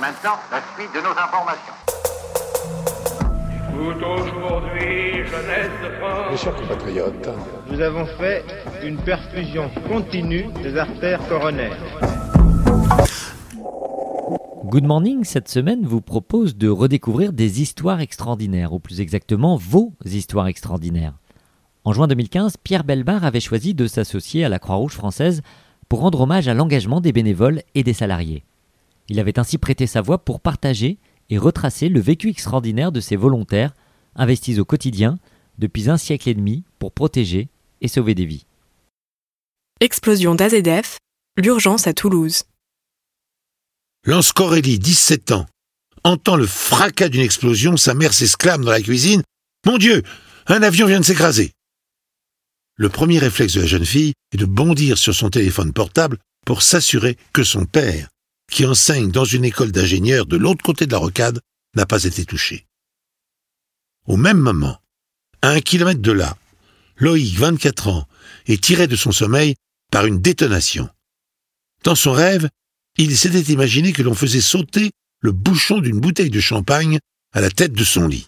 Maintenant, la suite de nos informations. aujourd'hui, jeunesse de France. Mes chers compatriotes, Nous avons fait une perfusion continue des artères coronaires. Good Morning, cette semaine, vous propose de redécouvrir des histoires extraordinaires, ou plus exactement vos histoires extraordinaires. En juin 2015, Pierre Belbar avait choisi de s'associer à la Croix-Rouge française pour rendre hommage à l'engagement des bénévoles et des salariés. Il avait ainsi prêté sa voix pour partager et retracer le vécu extraordinaire de ces volontaires investis au quotidien depuis un siècle et demi pour protéger et sauver des vies. Explosion d'AZF, l'urgence à Toulouse. Lorsque Aurélie, 17 ans, entend le fracas d'une explosion, sa mère s'exclame dans la cuisine Mon Dieu, un avion vient de s'écraser. Le premier réflexe de la jeune fille est de bondir sur son téléphone portable pour s'assurer que son père, qui enseigne dans une école d'ingénieurs de l'autre côté de la rocade, n'a pas été touché. Au même moment, à un kilomètre de là, Loïc, 24 ans, est tiré de son sommeil par une détonation. Dans son rêve, il s'était imaginé que l'on faisait sauter le bouchon d'une bouteille de champagne à la tête de son lit.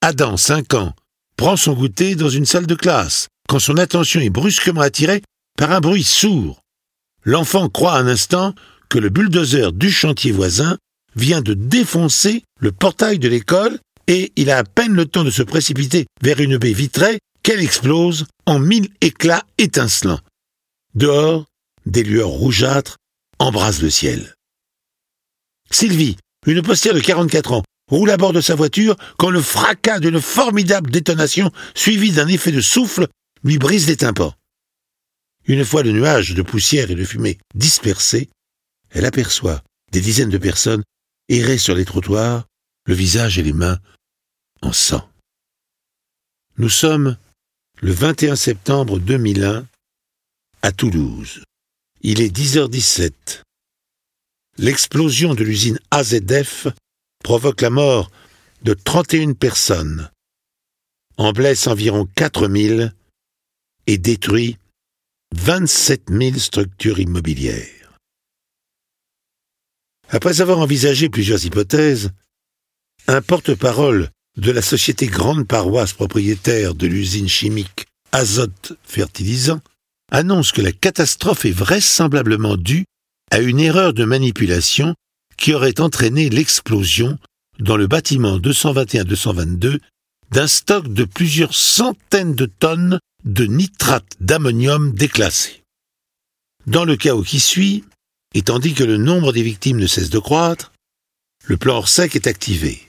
Adam, 5 ans, prend son goûter dans une salle de classe, quand son attention est brusquement attirée par un bruit sourd. L'enfant croit un instant que le bulldozer du chantier voisin vient de défoncer le portail de l'école et il a à peine le temps de se précipiter vers une baie vitrée qu'elle explose en mille éclats étincelants. Dehors, des lueurs rougeâtres embrassent le ciel. Sylvie, une postière de 44 ans, roule à bord de sa voiture quand le fracas d'une formidable détonation suivie d'un effet de souffle lui brise les tympans. Une fois le nuage de poussière et de fumée dispersé, elle aperçoit des dizaines de personnes errer sur les trottoirs, le visage et les mains en sang. Nous sommes le 21 septembre 2001 à Toulouse. Il est 10h17. L'explosion de l'usine AZF provoque la mort de 31 personnes, en blesse environ 4000 et détruit 27 000 structures immobilières. Après avoir envisagé plusieurs hypothèses, un porte-parole de la société Grande Paroisse propriétaire de l'usine chimique Azote Fertilisant annonce que la catastrophe est vraisemblablement due à une erreur de manipulation qui aurait entraîné l'explosion dans le bâtiment 221-222 d'un stock de plusieurs centaines de tonnes de nitrate d'ammonium déclassé. Dans le chaos qui suit, et tandis que le nombre des victimes ne cesse de croître, le plan hors sec est activé.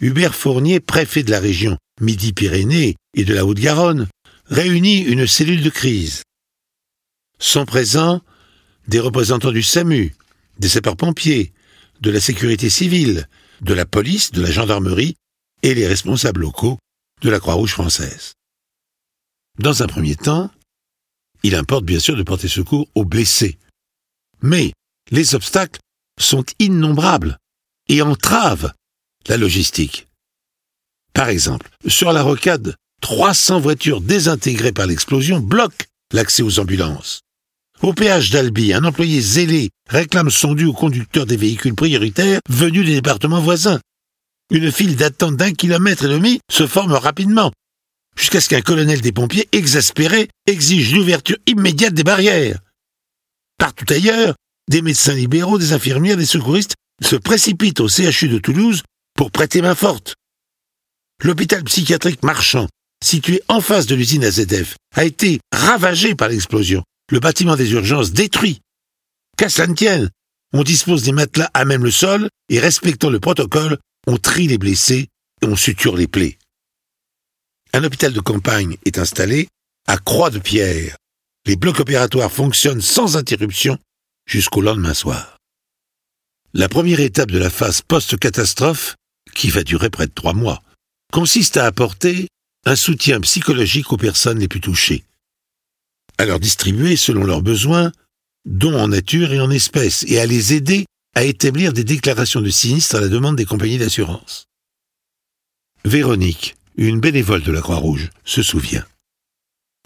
Hubert Fournier, préfet de la région Midi-Pyrénées et de la Haute-Garonne, réunit une cellule de crise. Sont présents des représentants du SAMU, des sapeurs-pompiers, de la sécurité civile, de la police, de la gendarmerie et les responsables locaux de la Croix-Rouge française. Dans un premier temps, il importe bien sûr de porter secours aux blessés. Mais les obstacles sont innombrables et entravent la logistique. Par exemple, sur la rocade, 300 voitures désintégrées par l'explosion bloquent l'accès aux ambulances. Au péage d'Albi, un employé zélé réclame son dû au conducteur des véhicules prioritaires venus des départements voisins. Une file d'attente d'un kilomètre et demi se forme rapidement, jusqu'à ce qu'un colonel des pompiers, exaspéré, exige l'ouverture immédiate des barrières. Partout ailleurs, des médecins libéraux, des infirmières, des secouristes se précipitent au CHU de Toulouse pour prêter main forte. L'hôpital psychiatrique marchand, situé en face de l'usine AZF, a été ravagé par l'explosion, le bâtiment des urgences détruit. Qu'à cela ne tienne, on dispose des matelas à même le sol et respectant le protocole, on trie les blessés et on suture les plaies. Un hôpital de campagne est installé à Croix-de-Pierre. Les blocs opératoires fonctionnent sans interruption jusqu'au lendemain soir. La première étape de la phase post-catastrophe, qui va durer près de trois mois, consiste à apporter un soutien psychologique aux personnes les plus touchées, à leur distribuer selon leurs besoins, dons en nature et en espèces, et à les aider à établir des déclarations de sinistre à la demande des compagnies d'assurance. Véronique, une bénévole de la Croix-Rouge, se souvient.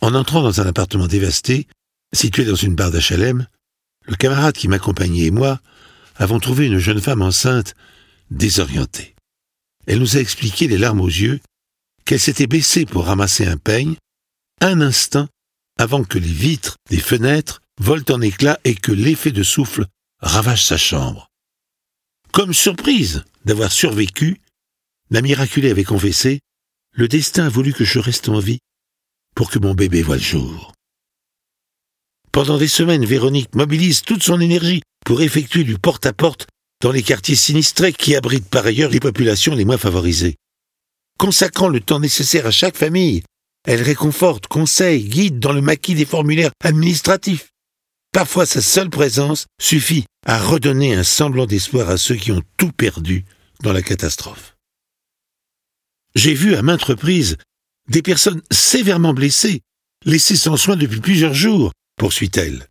En entrant dans un appartement dévasté, situé dans une barre d'HLM, le camarade qui m'accompagnait et moi avons trouvé une jeune femme enceinte désorientée. Elle nous a expliqué, les larmes aux yeux, qu'elle s'était baissée pour ramasser un peigne, un instant avant que les vitres des fenêtres volent en éclats et que l'effet de souffle ravage sa chambre. Comme surprise d'avoir survécu, la miraculée avait confessé Le destin a voulu que je reste en vie pour que mon bébé voie le jour. Pendant des semaines, Véronique mobilise toute son énergie pour effectuer du porte-à-porte dans les quartiers sinistrés qui abritent par ailleurs les populations les moins favorisées. Consacrant le temps nécessaire à chaque famille, elle réconforte, conseille, guide dans le maquis des formulaires administratifs. Parfois sa seule présence suffit à redonner un semblant d'espoir à ceux qui ont tout perdu dans la catastrophe. J'ai vu à maintes reprises des personnes sévèrement blessées, laissées sans soins depuis plusieurs jours, poursuit-elle.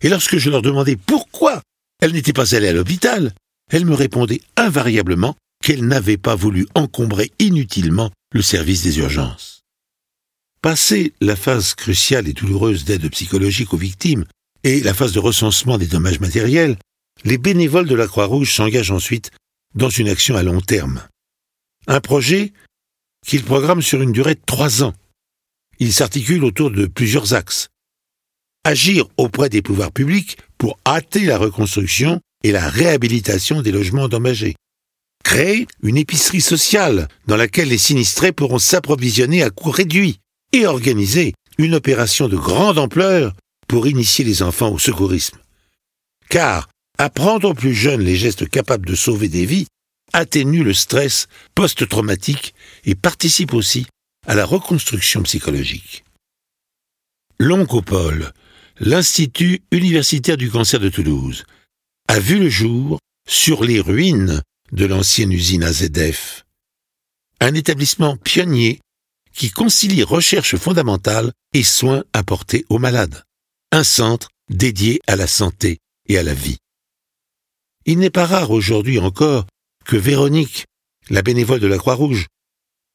Et lorsque je leur demandais pourquoi elles n'étaient pas allées à l'hôpital, elles me répondaient invariablement qu'elles n'avaient pas voulu encombrer inutilement le service des urgences. Passée la phase cruciale et douloureuse d'aide psychologique aux victimes et la phase de recensement des dommages matériels, les bénévoles de la Croix-Rouge s'engagent ensuite dans une action à long terme. Un projet qu'ils programment sur une durée de trois ans. Il s'articule autour de plusieurs axes. Agir auprès des pouvoirs publics pour hâter la reconstruction et la réhabilitation des logements endommagés. Créer une épicerie sociale dans laquelle les sinistrés pourront s'approvisionner à coût réduit et organiser une opération de grande ampleur pour initier les enfants au secourisme. Car apprendre aux plus jeunes les gestes capables de sauver des vies atténue le stress post-traumatique et participe aussi à la reconstruction psychologique. L'Oncopole, l'Institut universitaire du cancer de Toulouse, a vu le jour sur les ruines de l'ancienne usine AZF. Un établissement pionnier qui concilie recherche fondamentale et soins apportés aux malades. Un centre dédié à la santé et à la vie. Il n'est pas rare aujourd'hui encore que Véronique, la bénévole de la Croix-Rouge,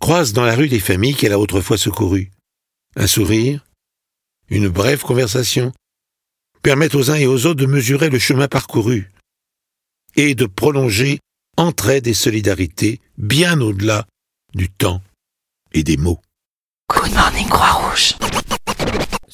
croise dans la rue des familles qu'elle a autrefois secourues. Un sourire, une brève conversation, permettent aux uns et aux autres de mesurer le chemin parcouru et de prolonger entraide et solidarité bien au-delà du temps et des mots. Good Morning Croix-Rouge.